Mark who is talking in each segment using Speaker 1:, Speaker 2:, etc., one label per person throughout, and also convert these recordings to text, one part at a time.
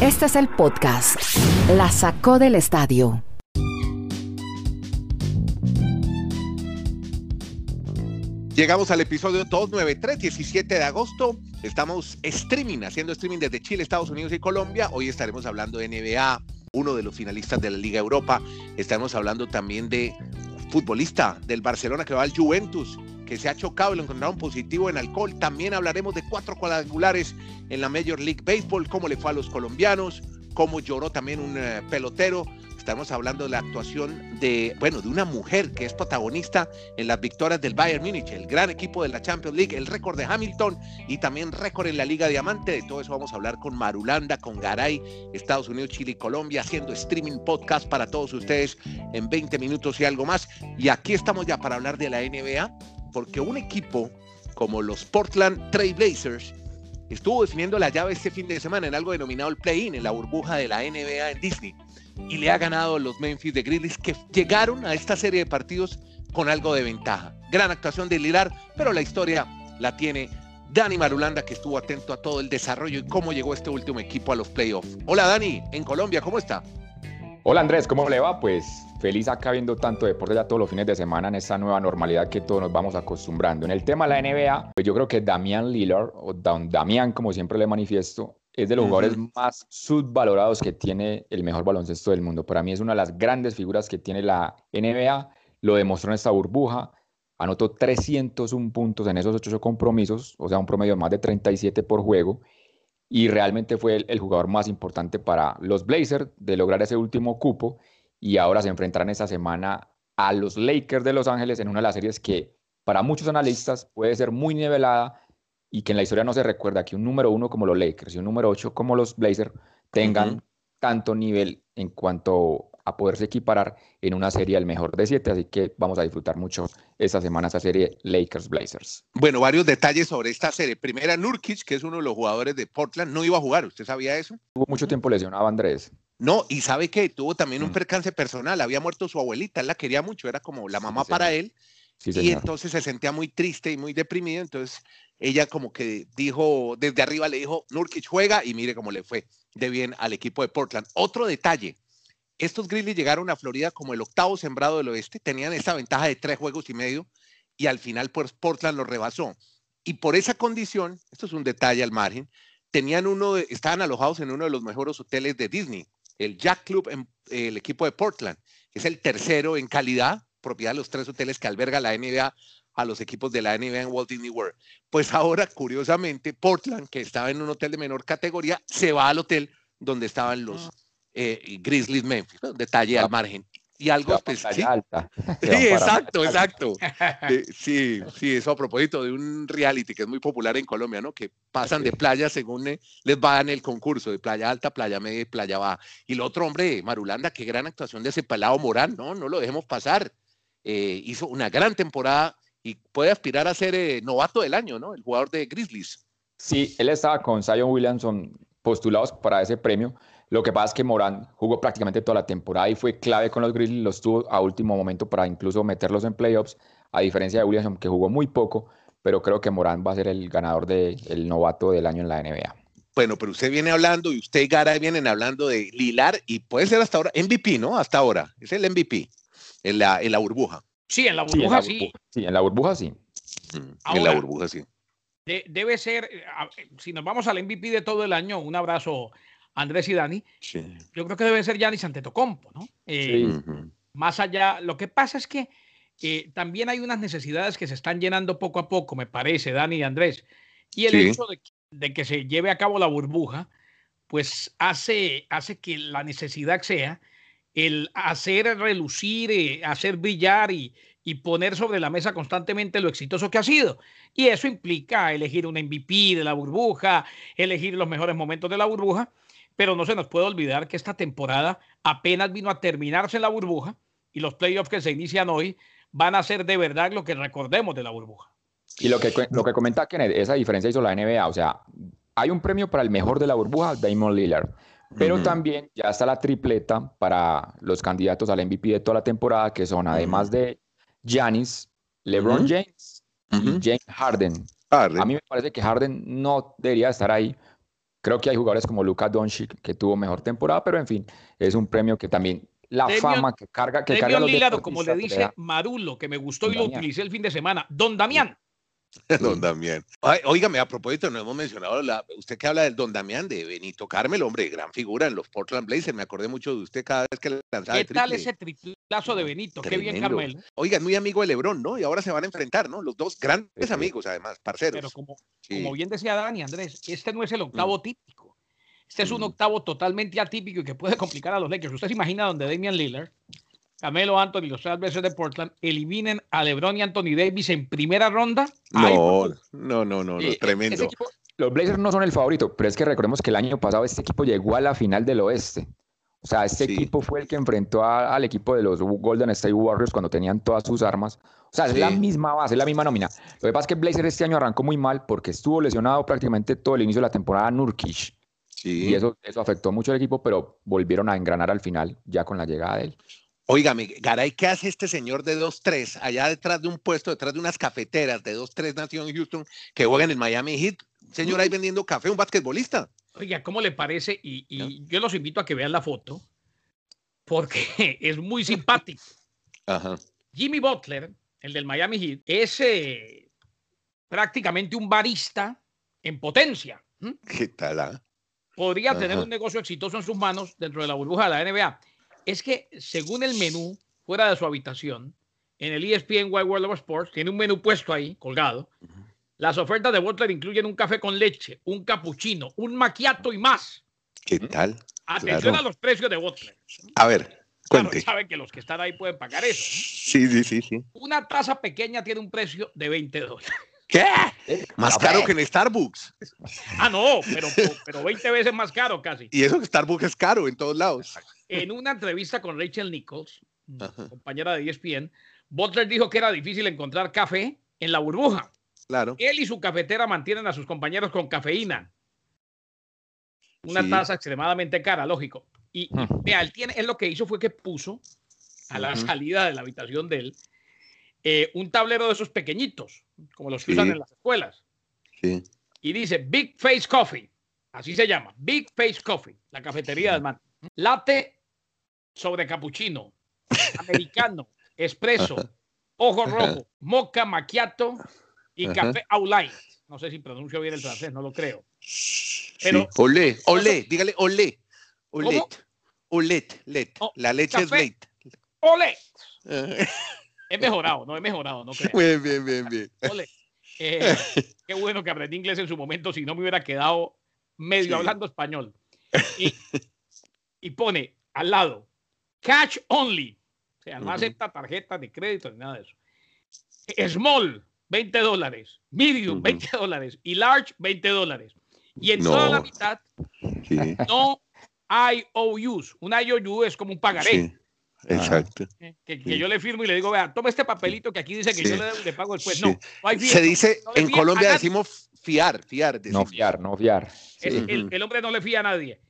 Speaker 1: Este es el podcast. La sacó del estadio.
Speaker 2: Llegamos al episodio 293, 17 de agosto. Estamos streaming, haciendo streaming desde Chile, Estados Unidos y Colombia. Hoy estaremos hablando de NBA, uno de los finalistas de la Liga Europa. Estaremos hablando también de futbolista del Barcelona que va al Juventus, que se ha chocado y lo encontraron positivo en alcohol. También hablaremos de cuatro cuadrangulares en la Major League Baseball, cómo le fue a los colombianos, cómo lloró también un eh, pelotero. Estamos hablando de la actuación de, bueno, de una mujer que es protagonista en las victorias del Bayern Múnich, el gran equipo de la Champions League, el récord de Hamilton y también récord en la Liga Diamante. De todo eso vamos a hablar con Marulanda, con Garay, Estados Unidos, Chile y Colombia, haciendo streaming podcast para todos ustedes en 20 minutos y algo más. Y aquí estamos ya para hablar de la NBA porque un equipo como los Portland Trail Blazers estuvo definiendo la llave este fin de semana en algo denominado el play-in, en la burbuja de la NBA en Disney, y le ha ganado los Memphis de Grizzlies que llegaron a esta serie de partidos con algo de ventaja. Gran actuación de Lilar, pero la historia la tiene Dani Marulanda, que estuvo atento a todo el desarrollo y cómo llegó este último equipo a los playoffs. Hola Dani, en Colombia, ¿cómo está?
Speaker 3: Hola Andrés, ¿cómo le va? Pues feliz acá viendo tanto deporte ya todos los fines de semana en esta nueva normalidad que todos nos vamos acostumbrando. En el tema de la NBA, pues yo creo que Damian Lillard, o Damian como siempre le manifiesto, es de los jugadores más subvalorados que tiene el mejor baloncesto del mundo. Para mí es una de las grandes figuras que tiene la NBA, lo demostró en esta burbuja, anotó 301 puntos en esos ocho compromisos, o sea, un promedio de más de 37 por juego, y realmente fue el, el jugador más importante para los Blazers de lograr ese último cupo y ahora se enfrentarán esta semana a los Lakers de Los Ángeles en una de las series que para muchos analistas puede ser muy nivelada y que en la historia no se recuerda que un número uno como los Lakers y un número ocho como los Blazers tengan tanto nivel en cuanto a poderse equiparar en una serie al mejor de siete, así que vamos a disfrutar mucho esta semana esta serie Lakers Blazers.
Speaker 2: Bueno, varios detalles sobre esta serie. Primera, Nurkic, que es uno de los jugadores de Portland, no iba a jugar, ¿usted sabía eso?
Speaker 3: Tuvo mucho tiempo lesionado Andrés.
Speaker 2: No, y sabe que tuvo también un mm. percance personal, había muerto su abuelita, él la quería mucho, era como la mamá para él, y entonces se sentía muy triste y muy deprimido, entonces ella como que dijo, desde arriba le dijo, Nurkic juega y mire cómo le fue de bien al equipo de Portland. Otro detalle, estos Grizzlies llegaron a Florida como el octavo sembrado del oeste, tenían esa ventaja de tres juegos y medio y al final pues Portland lo rebasó. Y por esa condición, esto es un detalle al margen, tenían uno, estaban alojados en uno de los mejores hoteles de Disney, el Jack Club, en, el equipo de Portland, es el tercero en calidad, propiedad de los tres hoteles que alberga la NBA a los equipos de la NBA en Walt Disney World. Pues ahora, curiosamente, Portland, que estaba en un hotel de menor categoría, se va al hotel donde estaban los ah. eh, Grizzlies Memphis. Detalle al margen y algo especial. Sí, exacto, exacto. sí, sí, eso a propósito de un reality que es muy popular en Colombia, ¿no? Que pasan de playa según eh, les va en el concurso, de playa alta, playa media y playa baja. Y el otro hombre, Marulanda, qué gran actuación de ese pelado Morán, ¿no? No lo dejemos pasar. Eh, hizo una gran temporada y puede aspirar a ser eh, novato del año, ¿no? El jugador de Grizzlies.
Speaker 3: Sí, él estaba con Zion Williamson postulados para ese premio lo que pasa es que Morán jugó prácticamente toda la temporada y fue clave con los Grizzlies, los tuvo a último momento para incluso meterlos en playoffs, a diferencia de Williamson, que jugó muy poco, pero creo que Morán va a ser el ganador del novato del año en la NBA.
Speaker 2: Bueno, pero usted viene hablando y usted y Gara vienen hablando de Lilar y puede ser hasta ahora MVP, ¿no? Hasta ahora. Es el MVP en la, en la burbuja.
Speaker 4: Sí, en la burbuja sí.
Speaker 3: Sí, en la burbuja sí.
Speaker 2: Mm, en la burbuja sí.
Speaker 4: debe ser, eh, si nos vamos al MVP de todo el año, un abrazo Andrés y Dani, yo creo que debe ser Giannis Antetokounmpo, ¿no? Eh, más allá, lo que pasa es que eh, también hay unas necesidades que se están llenando poco a poco, me parece, Dani y Andrés, y el hecho de, que se lleve a cabo la burbuja, pues hace, hace que la necesidad sea el hacer relucir, eh, hacer brillar y, y poner sobre la mesa constantemente lo exitoso que ha sido. Y eso implica elegir un MVP de la burbuja, elegir los mejores momentos de la burbuja pero no se nos puede olvidar que esta temporada apenas vino a terminarse en la burbuja y los playoffs que se inician hoy van a ser de verdad lo que recordemos de la burbuja.
Speaker 3: Y lo que, lo que comenta Kenneth, esa diferencia hizo la NBA, o sea, hay un premio para el mejor de la burbuja, Damon Lillard, pero también ya está la tripleta para los candidatos al MVP de toda la temporada, que son además de Giannis, LeBron James y James Harden. A mí me parece que Harden no debería estar ahí Creo que hay jugadores como Luka Doncic que tuvo mejor temporada, pero en fin, es un premio que también la fama que carga que carga
Speaker 4: los como le dice Marulo, que me gustó y lo utilicé el fin de semana. Don Damián.
Speaker 2: Don Damián. Óigame, a propósito, no hemos mencionado, la, usted que habla del Don Damián, de Benito Carmel, hombre, gran figura en los Portland Blazers, me acordé mucho de usted cada vez que le lanzaba
Speaker 4: ¿Qué tal ese triplazo de Benito? Qué bien, Carmel.
Speaker 2: Oiga, muy amigo de Lebrón, ¿no? Y ahora se van a enfrentar, ¿no? Los dos grandes amigos, además, parceros.
Speaker 4: Pero como, como bien decía Dani, Andrés, este no es el octavo mm. típico. Este es un mm. octavo totalmente atípico y que puede complicar a los Lakers. ¿Usted se imagina donde Damian Lillard Camelo Anthony, los tres veces de Portland, eliminen a LeBron y Anthony Davis en primera ronda.
Speaker 2: No, no, no, no, tremendo.
Speaker 3: los Blazers no son el favorito, pero es que recordemos que el año pasado este equipo llegó a la final del oeste. O sea, este equipo fue el que enfrentó al equipo de los Golden State Warriors cuando tenían todas sus armas. O sea, es la misma base, es la misma nómina. Lo que pasa es que Blazers este año arrancó muy mal porque estuvo lesionado prácticamente todo el inicio de la temporada Nurkic. Sí. Y eso, eso afectó mucho al equipo, pero volvieron a engranar al final ya con la llegada de él.
Speaker 2: Óigame, Garay, ¿qué hace este señor de 2-3 allá detrás de un puesto, detrás de unas cafeteras de 2-3 nació en Houston que juega en el Miami Heat? Señor ahí vendiendo café, un basquetbolista.
Speaker 4: Oiga, ¿cómo le parece? Y, yo los invito a que vean la foto porque es muy simpático. Jimmy Butler, el del Miami Heat, es eh, prácticamente un barista en potencia.
Speaker 2: ¿Qué tal? Ah?
Speaker 4: Podría tener un negocio exitoso en sus manos dentro de la burbuja de la NBA es que según el menú fuera de su habitación, en el ESPN Wide World of Sports, tiene un menú puesto ahí, colgado. Las ofertas de Butler incluyen un café con leche, un cappuccino, un macchiato y más.
Speaker 2: ¿Qué tal?
Speaker 4: Atención a los precios de Butler.
Speaker 2: A ver, cuente.
Speaker 4: saben que los que están ahí pueden pagar eso.
Speaker 2: Sí, sí, sí, sí.
Speaker 4: Una taza pequeña tiene un precio de 20 dólares.
Speaker 2: ¿Qué? Eh, más caro que en Starbucks.
Speaker 4: Ah, no, pero, pero 20 veces más caro casi.
Speaker 2: Y eso que Starbucks es caro en todos lados.
Speaker 4: En una entrevista con Rachel Nichols, compañera de ESPN, Butler dijo que era difícil encontrar café en la burbuja.
Speaker 2: Claro.
Speaker 4: Él y su cafetera mantienen a sus compañeros con cafeína. Una taza extremadamente cara, lógico. Y, él, tiene, él lo que hizo fue que puso a la salida de la habitación de él eh, un tablero de esos pequeñitos, como los que usan en las escuelas.
Speaker 2: Sí.
Speaker 4: Y dice Big Face Coffee, así se llama, Big Face Coffee, la cafetería del man. Latte sobre cappuccino, americano, espresso, ojo rojo, mocha macchiato y café Aulay. No sé si pronuncio bien el francés, no lo creo.
Speaker 2: Pero, olé, olé, dígale olé. Olet. Olet, let. Oh, la leche es late.
Speaker 4: Olet. He mejorado, no he mejorado, no creo.
Speaker 2: Bien, bien, bien, bien.
Speaker 4: Eh, qué bueno que aprendí inglés en su momento, si no me hubiera quedado medio hablando español. Y, y, pone al lado, cash only. O sea, no acepta tarjetas de crédito ni nada de eso. Small, 20 dólares. Medium, 20 dólares. Y large, 20 dólares. Y en toda la mitad, no IOUs. Un IOU es como un pagaré.
Speaker 2: Exacto.
Speaker 4: Que, yo le firmo y le digo, vea, toma este papelito que aquí dice que yo le, pago después. No,
Speaker 2: Se dice, en Colombia decimos fiar, fiar.
Speaker 3: No fiar, no fiar.
Speaker 4: El, hombre no le fía a nadie.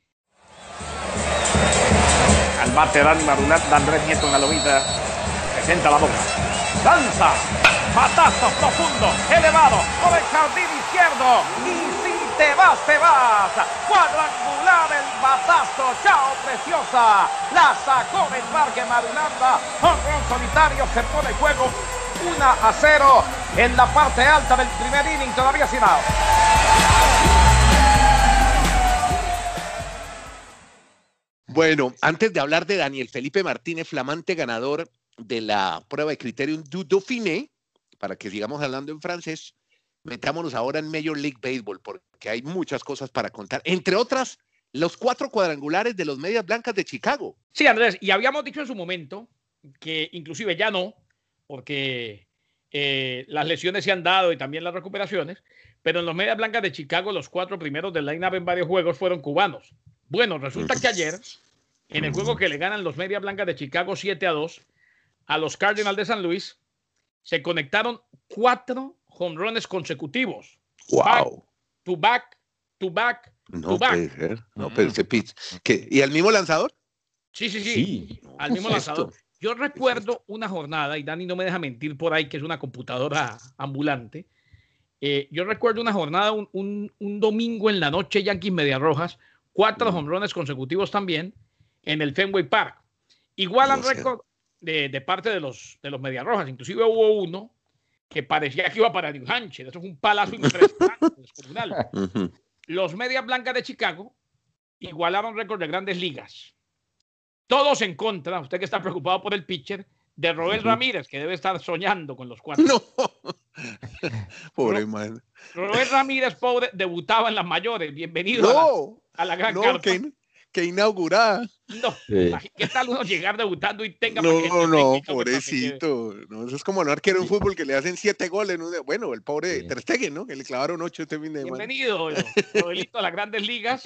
Speaker 5: Al bate Dan Marunat, Dan Nieto en la lomita. Presenta la boca. Lanza. Patazo profundo, elevado, por el jardín izquierdo. Y si te vas, te vas. Cuadrangular el batazo. Chao, preciosa. La sacó del parque Marulanda. Honrón solitario se pone juego 1 a 0 en la parte alta del primer inning. Todavía sin out.
Speaker 2: Bueno, antes de hablar de Daniel Felipe Martínez, flamante ganador de la prueba de criterio du Dauphiné, para que sigamos hablando en francés, metámonos ahora en Major League Baseball, porque hay muchas cosas para contar. Entre otras, los cuatro cuadrangulares de los Medias Blancas de Chicago.
Speaker 4: Sí, Andrés, y habíamos dicho en su momento que inclusive ya no, porque eh, las lesiones se han dado y también las recuperaciones, pero en los Medias Blancas de Chicago los cuatro primeros del line-up en varios juegos fueron cubanos. Bueno, resulta que ayer, en el juego que le ganan los Medias Blancas de Chicago 7 a 2 a los Cardinals de San Luis, se conectaron cuatro jonrones consecutivos.
Speaker 2: Wow.
Speaker 4: To back, to back,
Speaker 2: no Puede No, pero ese pitch. ¿Y al mismo lanzador?
Speaker 4: Sí, sí, sí. al mismo lanzador. Yo recuerdo una jornada, y Dani no me deja mentir por ahí, que es una computadora ambulante. Eh, yo recuerdo una jornada, un, domingo en la noche, Yankees Media Rojas, cuatro hombrones consecutivos también en el Fenway Park. Igualan récord de, parte de los, de los Media Rojas. Inclusive hubo uno que parecía que iba para New Hampshire. Eso fue un palazo impresionante, Los Medias Blancas de Chicago igualaron récord de grandes ligas. Todos en contra, usted que está preocupado por el pitcher, de Roel Ramírez, que debe estar soñando con los cuatro. No.
Speaker 2: pobre man.
Speaker 4: Roel Ramírez, pobre, debutaba en las mayores. Bienvenido a, la, gran no,
Speaker 2: Que, que inaugurada.
Speaker 4: No, ¿qué tal uno llegar debutando y tenga
Speaker 2: No, no, no, pobrecito. No, eso es como no arquero en fútbol que le hacen siete goles. Bueno, el pobre Ter Stegen, ¿no? Que le clavaron ocho este fin de
Speaker 4: semana. Bienvenido, Roelito, a las grandes ligas.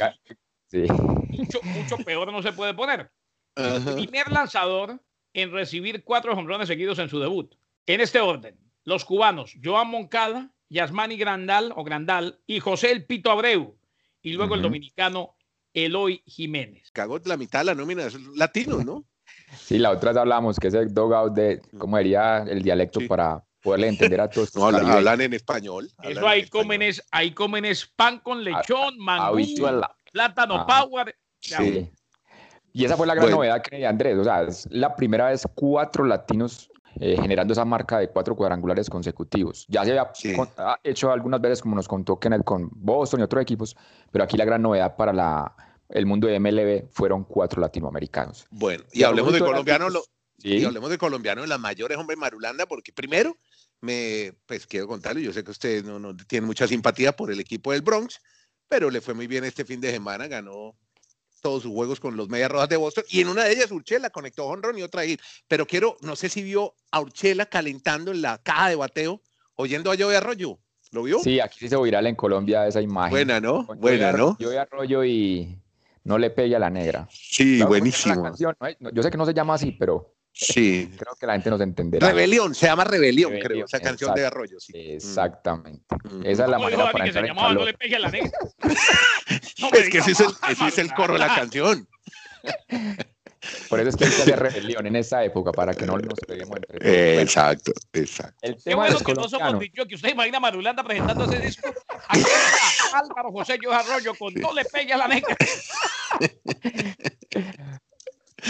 Speaker 4: Sí. Mucho, mucho peor no se puede poner. El primer lanzador en recibir cuatro hombrones seguidos en su debut. En este orden, los cubanos Joan Moncada, Yasmani Grandal o Grandal y José El Pito Abreu. Y luego el dominicano Eloy Jiménez.
Speaker 2: Cagó la mitad de la nómina de latinos, ¿no?
Speaker 3: Sí, la otra hablamos, que es el dogout de, ¿cómo sería el dialecto para poderle entender a todos?
Speaker 2: No, hablan, en español.
Speaker 4: Eso ahí comen, es, ahí comen es pan con lechón, mangú, plátano ah, power. Sí.
Speaker 3: Y esa fue la gran novedad que Andrés, o sea, es la primera vez cuatro latinos eh, generando esa marca de cuatro cuadrangulares consecutivos. Ya se había hecho algunas veces, como nos contó Kenneth, con Boston y otros equipos, pero aquí la gran novedad para la, el mundo de MLB fueron cuatro latinoamericanos.
Speaker 2: Bueno, y, hablemos de colombianos, y hablemos de colombianos, las mayores, hombre, Marulanda, porque primero, me, pues quiero contarle, yo sé que usted no, no tiene mucha simpatía por el equipo del Bronx, pero le fue muy bien este fin de semana, ganó todos sus juegos con los Medias Rojas de Boston y en una de ellas Urchela conectó honrón y otra ahí. Pero quiero, no sé si vio a Urchela calentando en la caja de bateo oyendo a Joey Arroyo. ¿Lo vio?
Speaker 3: Sí, aquí se hizo viral en Colombia esa imagen.
Speaker 2: Buena, ¿no? Buena, ¿no?
Speaker 3: Joey Arroyo y no le pegue a la negra.
Speaker 2: Sí, buenísimo.
Speaker 3: Yo sé que no se llama así, pero
Speaker 2: Sí.
Speaker 3: Creo que la gente nos entenderá.
Speaker 2: Rebelión, se llama Rebelión, creo, esa canción de Arroyo. Sí.
Speaker 3: Exactamente. Esa es la manera para entrar en calor. No le pegue a la negra.
Speaker 2: es que ese es, el, ese es el coro de la canción.
Speaker 3: Por eso es que hay que hacer rebelión en esa época para que no nos peguemos entre
Speaker 2: todos. Eh, exacto, exacto.
Speaker 4: El tema Qué bueno que no somos dicho que usted imagina a Marulanda presentando ese disco. Aquí está Álvaro José Yo Arroyo con No le pegue a la negra.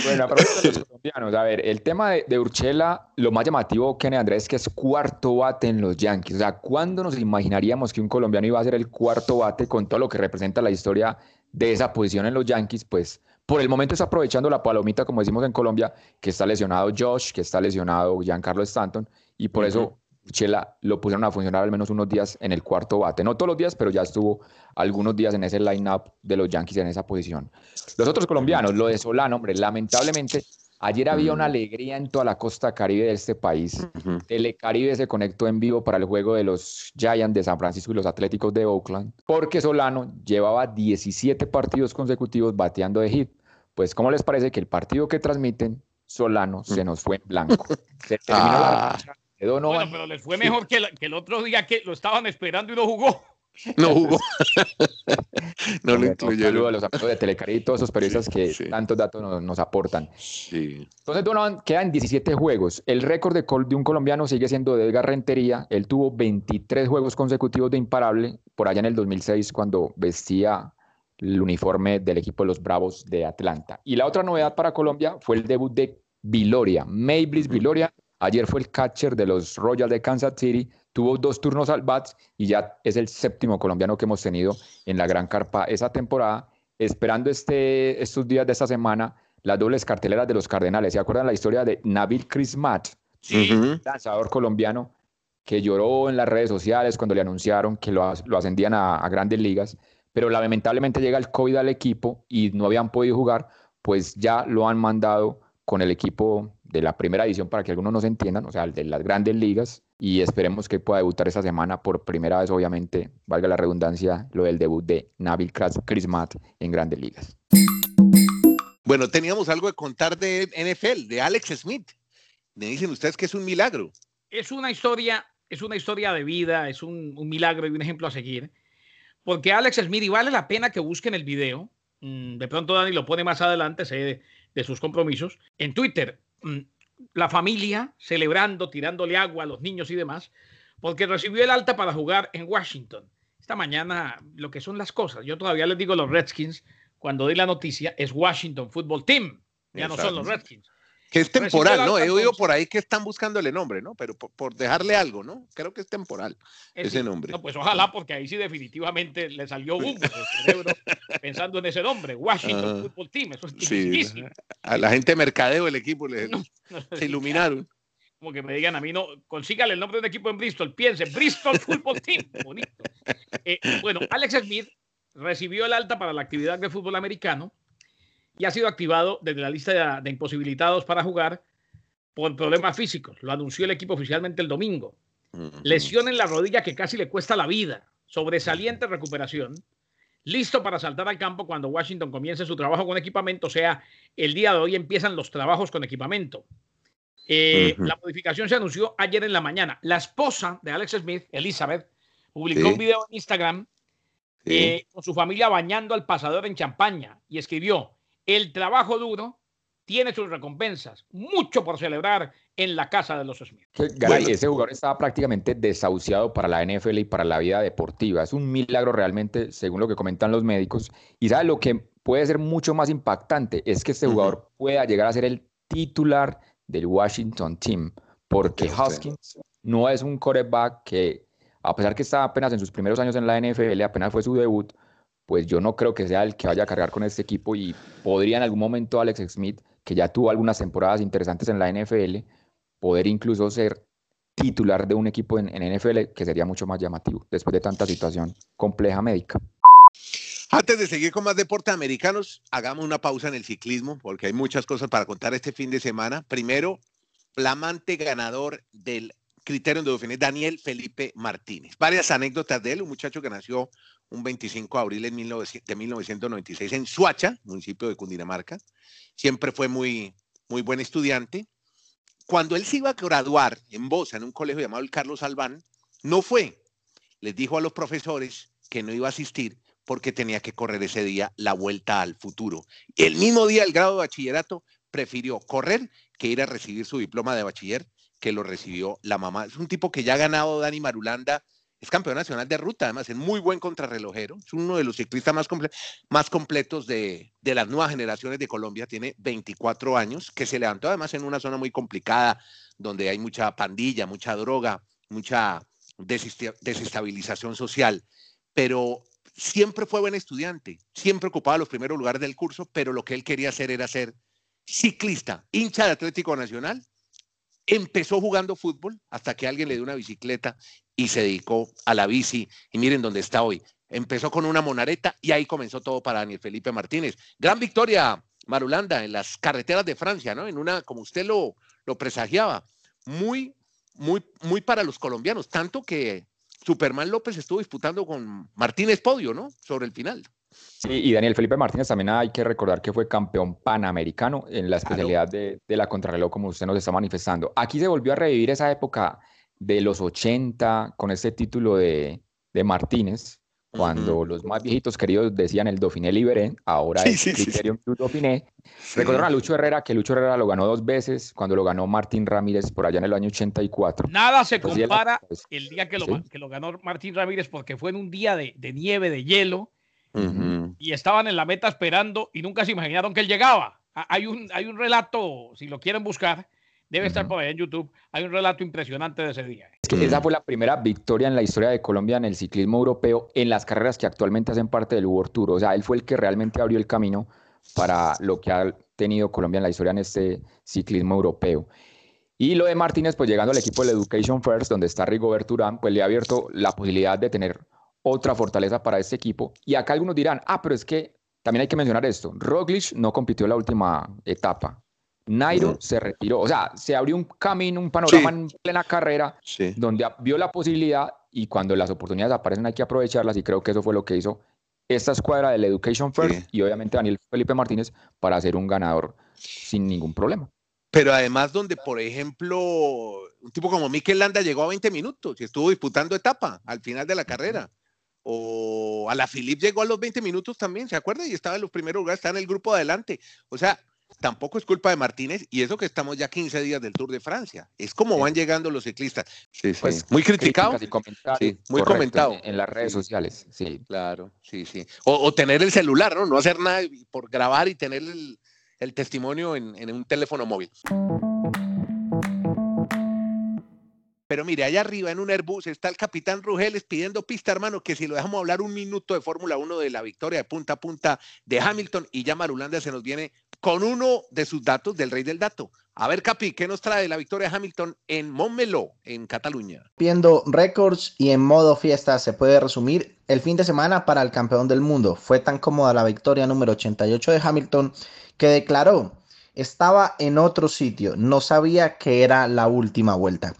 Speaker 3: Bueno, a los colombianos, a ver, el tema de, de, Urchela, lo más llamativo, Kenny Andrés, es que es cuarto bate en los Yankees. O sea, ¿cuándo nos imaginaríamos que un colombiano iba a ser el cuarto bate con todo lo que representa la historia de esa posición en los Yankees? Pues por el momento está aprovechando la palomita, como decimos en Colombia, que está lesionado Josh, que está lesionado Giancarlo Stanton, y por eso Chela lo pusieron a funcionar al menos unos días en el cuarto bate. No todos los días, pero ya estuvo algunos días en ese line-up de los Yankees en esa posición. Los otros colombianos, lo de Solano, hombre, lamentablemente ayer había una alegría en toda la costa caribe de este país. Telecaribe se conectó en vivo para el juego de los Giants de San Francisco y los Atléticos de Oakland, porque Solano llevaba 17 partidos consecutivos bateando de hit. Pues, ¿cómo les parece que el partido que transmiten Solano se nos fue en blanco? Se terminó la
Speaker 4: ah. Bueno, pero les fue mejor que, el otro día que lo estaban esperando y no jugó.
Speaker 2: No jugó.
Speaker 3: no lo incluyeron. a los amigos de Telecari y todos esos periodistas que tantos datos nos, aportan. Sí. Entonces, Donovan quedan 17 juegos. El récord de, de, un colombiano sigue siendo de Edgar Rentería. Él tuvo 23 juegos consecutivos de imparable por allá en el 2006 cuando vestía el uniforme del equipo de los Bravos de Atlanta. Y la otra novedad para Colombia fue el debut de Viloria, Mayblis Viloria, Ayer fue el catcher de los Royals de Kansas City, tuvo dos turnos al bats y ya es el séptimo colombiano que hemos tenido en la Gran Carpa esa temporada, esperando este, estos días de esta semana las dobles carteleras de los Cardenales. ¿Se acuerdan la historia de Nabil Crismat, sí. lanzador colombiano que lloró en las redes sociales cuando le anunciaron que lo, ascendían a, a grandes ligas? Pero lamentablemente llega el COVID al equipo y no habían podido jugar, pues ya lo han mandado con el equipo de la primera edición para que algunos nos entiendan, o sea, de las grandes ligas, y esperemos que pueda debutar esta semana por primera vez, obviamente, valga la redundancia, lo del debut de Nabil Crismat en grandes ligas.
Speaker 2: Bueno, teníamos algo de contar de NFL, de Alex Smith. Me dicen ustedes que es un milagro.
Speaker 4: Es una historia, es una historia de vida, es un, milagro y un ejemplo a seguir. Porque Alex Smith, y vale la pena que busquen el video, mm, de pronto Dani lo pone más adelante, sé de sus compromisos, en Twitter, la familia celebrando, tirándole agua a los niños y demás, porque recibió el alta para jugar en Washington. Esta mañana, lo que son las cosas, yo todavía les digo los Redskins, cuando di la noticia, es Washington Football Team, ya no son los Redskins.
Speaker 2: Que es temporal, ¿no? He oído por ahí que están buscándole nombre, ¿no? Pero por, dejarle algo, ¿no? Creo que es temporal ese nombre.
Speaker 4: No, pues ojalá, porque ahí sí definitivamente le salió humo cerebro pensando en ese nombre, Washington Football Team. Eso es
Speaker 2: sí, A la gente de mercadeo del equipo le, se iluminaron.
Speaker 4: Como que me digan a mí, no, consígale el nombre de un equipo en Bristol, piense, Bristol Football Team. Bonito. Eh, bueno, Alex Smith recibió el alta para la actividad de fútbol americano y ha sido activado desde la lista de, imposibilitados para jugar por problemas físicos. Lo anunció el equipo oficialmente el domingo. Lesión en la rodilla que casi le cuesta la vida. Sobresaliente recuperación. Listo para saltar al campo cuando Washington comience su trabajo con equipamiento. O sea, el día de hoy empiezan los trabajos con equipamiento. Eh, la modificación se anunció ayer en la mañana. La esposa de Alex Smith, Elizabeth, publicó un video en Instagram eh, con su familia bañando al pasador en champaña y escribió, el trabajo duro tiene sus recompensas, mucho por celebrar en la casa de los Smith.
Speaker 3: ese jugador estaba prácticamente desahuciado para la NFL y para la vida deportiva. Es un milagro realmente, según lo que comentan los médicos. Y sabe lo que puede ser mucho más impactante es que este jugador pueda llegar a ser el titular del Washington Team, porque Hoskins no es un quarterback que, a pesar que está apenas en sus primeros años en la NFL, apenas fue su debut, pues yo no creo que sea el que vaya a cargar con este equipo y podría en algún momento Alex Smith, que ya tuvo algunas temporadas interesantes en la NFL, poder incluso ser titular de un equipo en, NFL que sería mucho más llamativo después de tanta situación compleja médica.
Speaker 2: Antes de seguir con más deportes americanos, hagamos una pausa en el ciclismo porque hay muchas cosas para contar este fin de semana. Primero, flamante ganador del criterio de Dauphiné, Daniel Felipe Martínez. Varias anécdotas de él, un muchacho que nació un 25 de abril de 1996 en Suacha, municipio de Cundinamarca. Siempre fue muy, muy buen estudiante. Cuando él se iba a graduar en Bosa, en un colegio llamado el Carlos Albán, no fue. Les dijo a los profesores que no iba a asistir porque tenía que correr ese día la vuelta al futuro. El mismo día del grado de bachillerato prefirió correr que ir a recibir su diploma de bachiller que lo recibió la mamá. Es un tipo que ya ha ganado Dani Marulanda es campeón nacional de ruta, además es muy buen contrarrelojero, es uno de los ciclistas más, más completos de, las nuevas generaciones de Colombia, tiene 24 años, que se levantó además en una zona muy complicada, donde hay mucha pandilla, mucha droga, mucha desestabilización social, pero siempre fue buen estudiante, siempre ocupaba los primeros lugares del curso, pero lo que él quería hacer era ser ciclista, hincha de Atlético Nacional Empezó jugando fútbol hasta que alguien le dio una bicicleta y se dedicó a la bici. Y miren dónde está hoy. Empezó con una monareta y ahí comenzó todo para Daniel Felipe Martínez. Gran victoria, Marulanda, en las carreteras de Francia, ¿no? En una, como usted lo, lo presagiaba, muy, muy, muy para los colombianos. Tanto que Superman López estuvo disputando con Martínez Podio, ¿no? Sobre el final.
Speaker 3: Sí, y Daniel Felipe Martínez también hay que recordar que fue campeón panamericano en la especialidad de, la contrarreloj, como usted nos está manifestando. Aquí se volvió a revivir esa época de los 80 con ese título de, Martínez, cuando los más viejitos queridos decían el Dauphiné Liberen, ahora es Criterium du Dauphiné. Recordaron a Lucho Herrera, que Lucho Herrera lo ganó dos veces, cuando lo ganó Martín Ramírez por allá en el año 84.
Speaker 4: Nada se compara pues, el día que lo, que lo ganó Martín Ramírez, porque fue en un día de, de nieve, de hielo, y estaban en la meta esperando y nunca se imaginaron que él llegaba. Hay un, hay un relato, si lo quieren buscar, debe estar por ahí en YouTube, hay un relato impresionante de ese día.
Speaker 3: Es que esa fue la primera victoria en la historia de Colombia en el ciclismo europeo en las carreras que actualmente hacen parte del World Tour. O sea, él fue el que realmente abrió el camino para lo que ha tenido Colombia en la historia en este ciclismo europeo. Y lo de Martínez, pues llegando al equipo del Education First, donde está Rigoberto Urán, pues le ha abierto la posibilidad de tener otra fortaleza para este equipo. Y acá algunos dirán, ah, pero es que también hay que mencionar esto. Roglic no compitió en la última etapa. Nairo se retiró. O sea, se abrió un camino, un panorama en plena carrera donde vio la posibilidad y cuando las oportunidades aparecen hay que aprovecharlas y creo que eso fue lo que hizo esta escuadra del Education First y obviamente Daniel Felipe Martínez para ser un ganador sin ningún problema.
Speaker 2: Pero además donde, por ejemplo, un tipo como Mikel Landa llegó a 20 minutos y estuvo disputando etapa al final de la carrera o a la Philip llegó a los 20 minutos también, ¿se acuerda? Y estaba en los primeros lugares, está en el grupo adelante. O sea, tampoco es culpa de Martínez y eso que estamos ya 15 días del Tour de Francia. Es como van llegando los ciclistas. Sí, sí. Pues, muy criticado.
Speaker 3: Muy comentado. En, las redes sociales, sí.
Speaker 2: Claro, sí, sí. O, tener el celular, ¿no? No hacer nada por grabar y tener el, testimonio en, en un teléfono móvil. Pero mire, allá arriba en un Airbus está el capitán Rugeles pidiendo pista, hermano, que si lo dejamos hablar un minuto de Fórmula 1 de la victoria de punta a punta de Hamilton y ya Marulanda se nos viene con uno de sus datos del rey del dato. A ver, Capi, ¿qué nos trae la victoria de Hamilton en Montmeló, en Cataluña?
Speaker 6: Viendo récords y en modo fiesta, se puede resumir el fin de semana para el campeón del mundo. Fue tan cómoda la victoria número 88 de Hamilton que declaró, estaba en otro sitio, no sabía que era la última vuelta.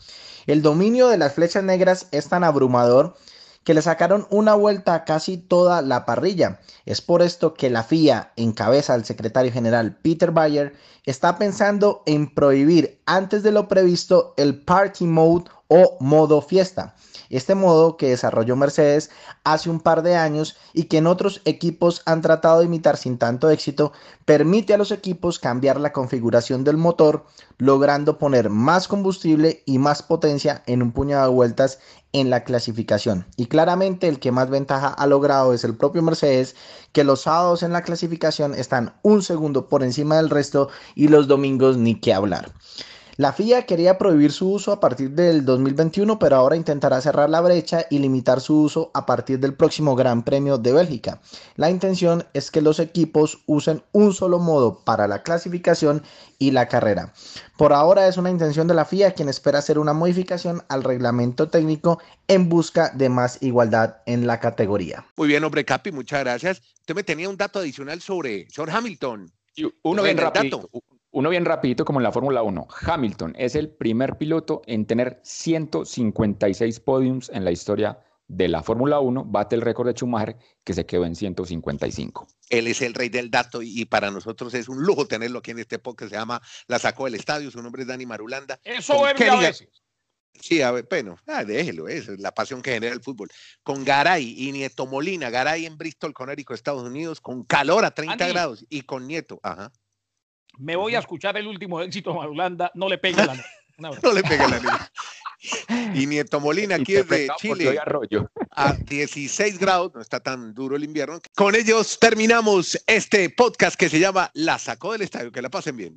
Speaker 6: El dominio de las flechas negras es tan abrumador que le sacaron una vuelta a casi toda la parrilla. Es por esto que la FIA, en cabeza del secretario general Peter Bayer, está pensando en prohibir antes de lo previsto el Party Mode o modo fiesta. Este modo que desarrolló Mercedes hace un par de años y que en otros equipos han tratado de imitar sin tanto éxito, permite a los equipos cambiar la configuración del motor, logrando poner más combustible y más potencia en un puñado de vueltas en la clasificación. Y claramente el que más ventaja ha logrado es el propio Mercedes, que los sábados en la clasificación están un segundo por encima del resto y los domingos ni que hablar. La FIA quería prohibir su uso a partir del 2021, pero ahora intentará cerrar la brecha y limitar su uso a partir del próximo Gran Premio de Bélgica. La intención es que los equipos usen un solo modo para la clasificación y la carrera. Por ahora es una intención de la FIA quien espera hacer una modificación al reglamento técnico en busca de más igualdad en la categoría.
Speaker 2: Muy bien, hombre Capi, muchas gracias. Usted me tenía un dato adicional sobre, sobre Hamilton.
Speaker 3: Uno bien rápido, uno bien rapidito como en la Fórmula 1. Hamilton es el primer piloto en tener 156 podiums en la historia de la Fórmula 1. Bate el récord de Schumacher que se quedó en 155.
Speaker 2: Él es el rey del dato y, para nosotros es un lujo tenerlo aquí en este podcast. Se llama La Sacó del Estadio. Su nombre es Dani Marulanda.
Speaker 4: Eso es a veces.
Speaker 2: Sí, a ver, bueno, ah, déjelo, es la pasión que genera el fútbol. Con Garay y Nieto Molina, Garay en Bristol, Connecticut, Estados Unidos, con calor a 30 grados y con Nieto, ajá.
Speaker 4: Me voy a escuchar el último éxito de Marulanda, no le pegue la
Speaker 2: No le pegue la niña. Y Nieto Molina aquí es de Chile. A 16 grados, no está tan duro el invierno. Con ellos terminamos este podcast que se llama La Sacó del Estadio. Que la pasen bien.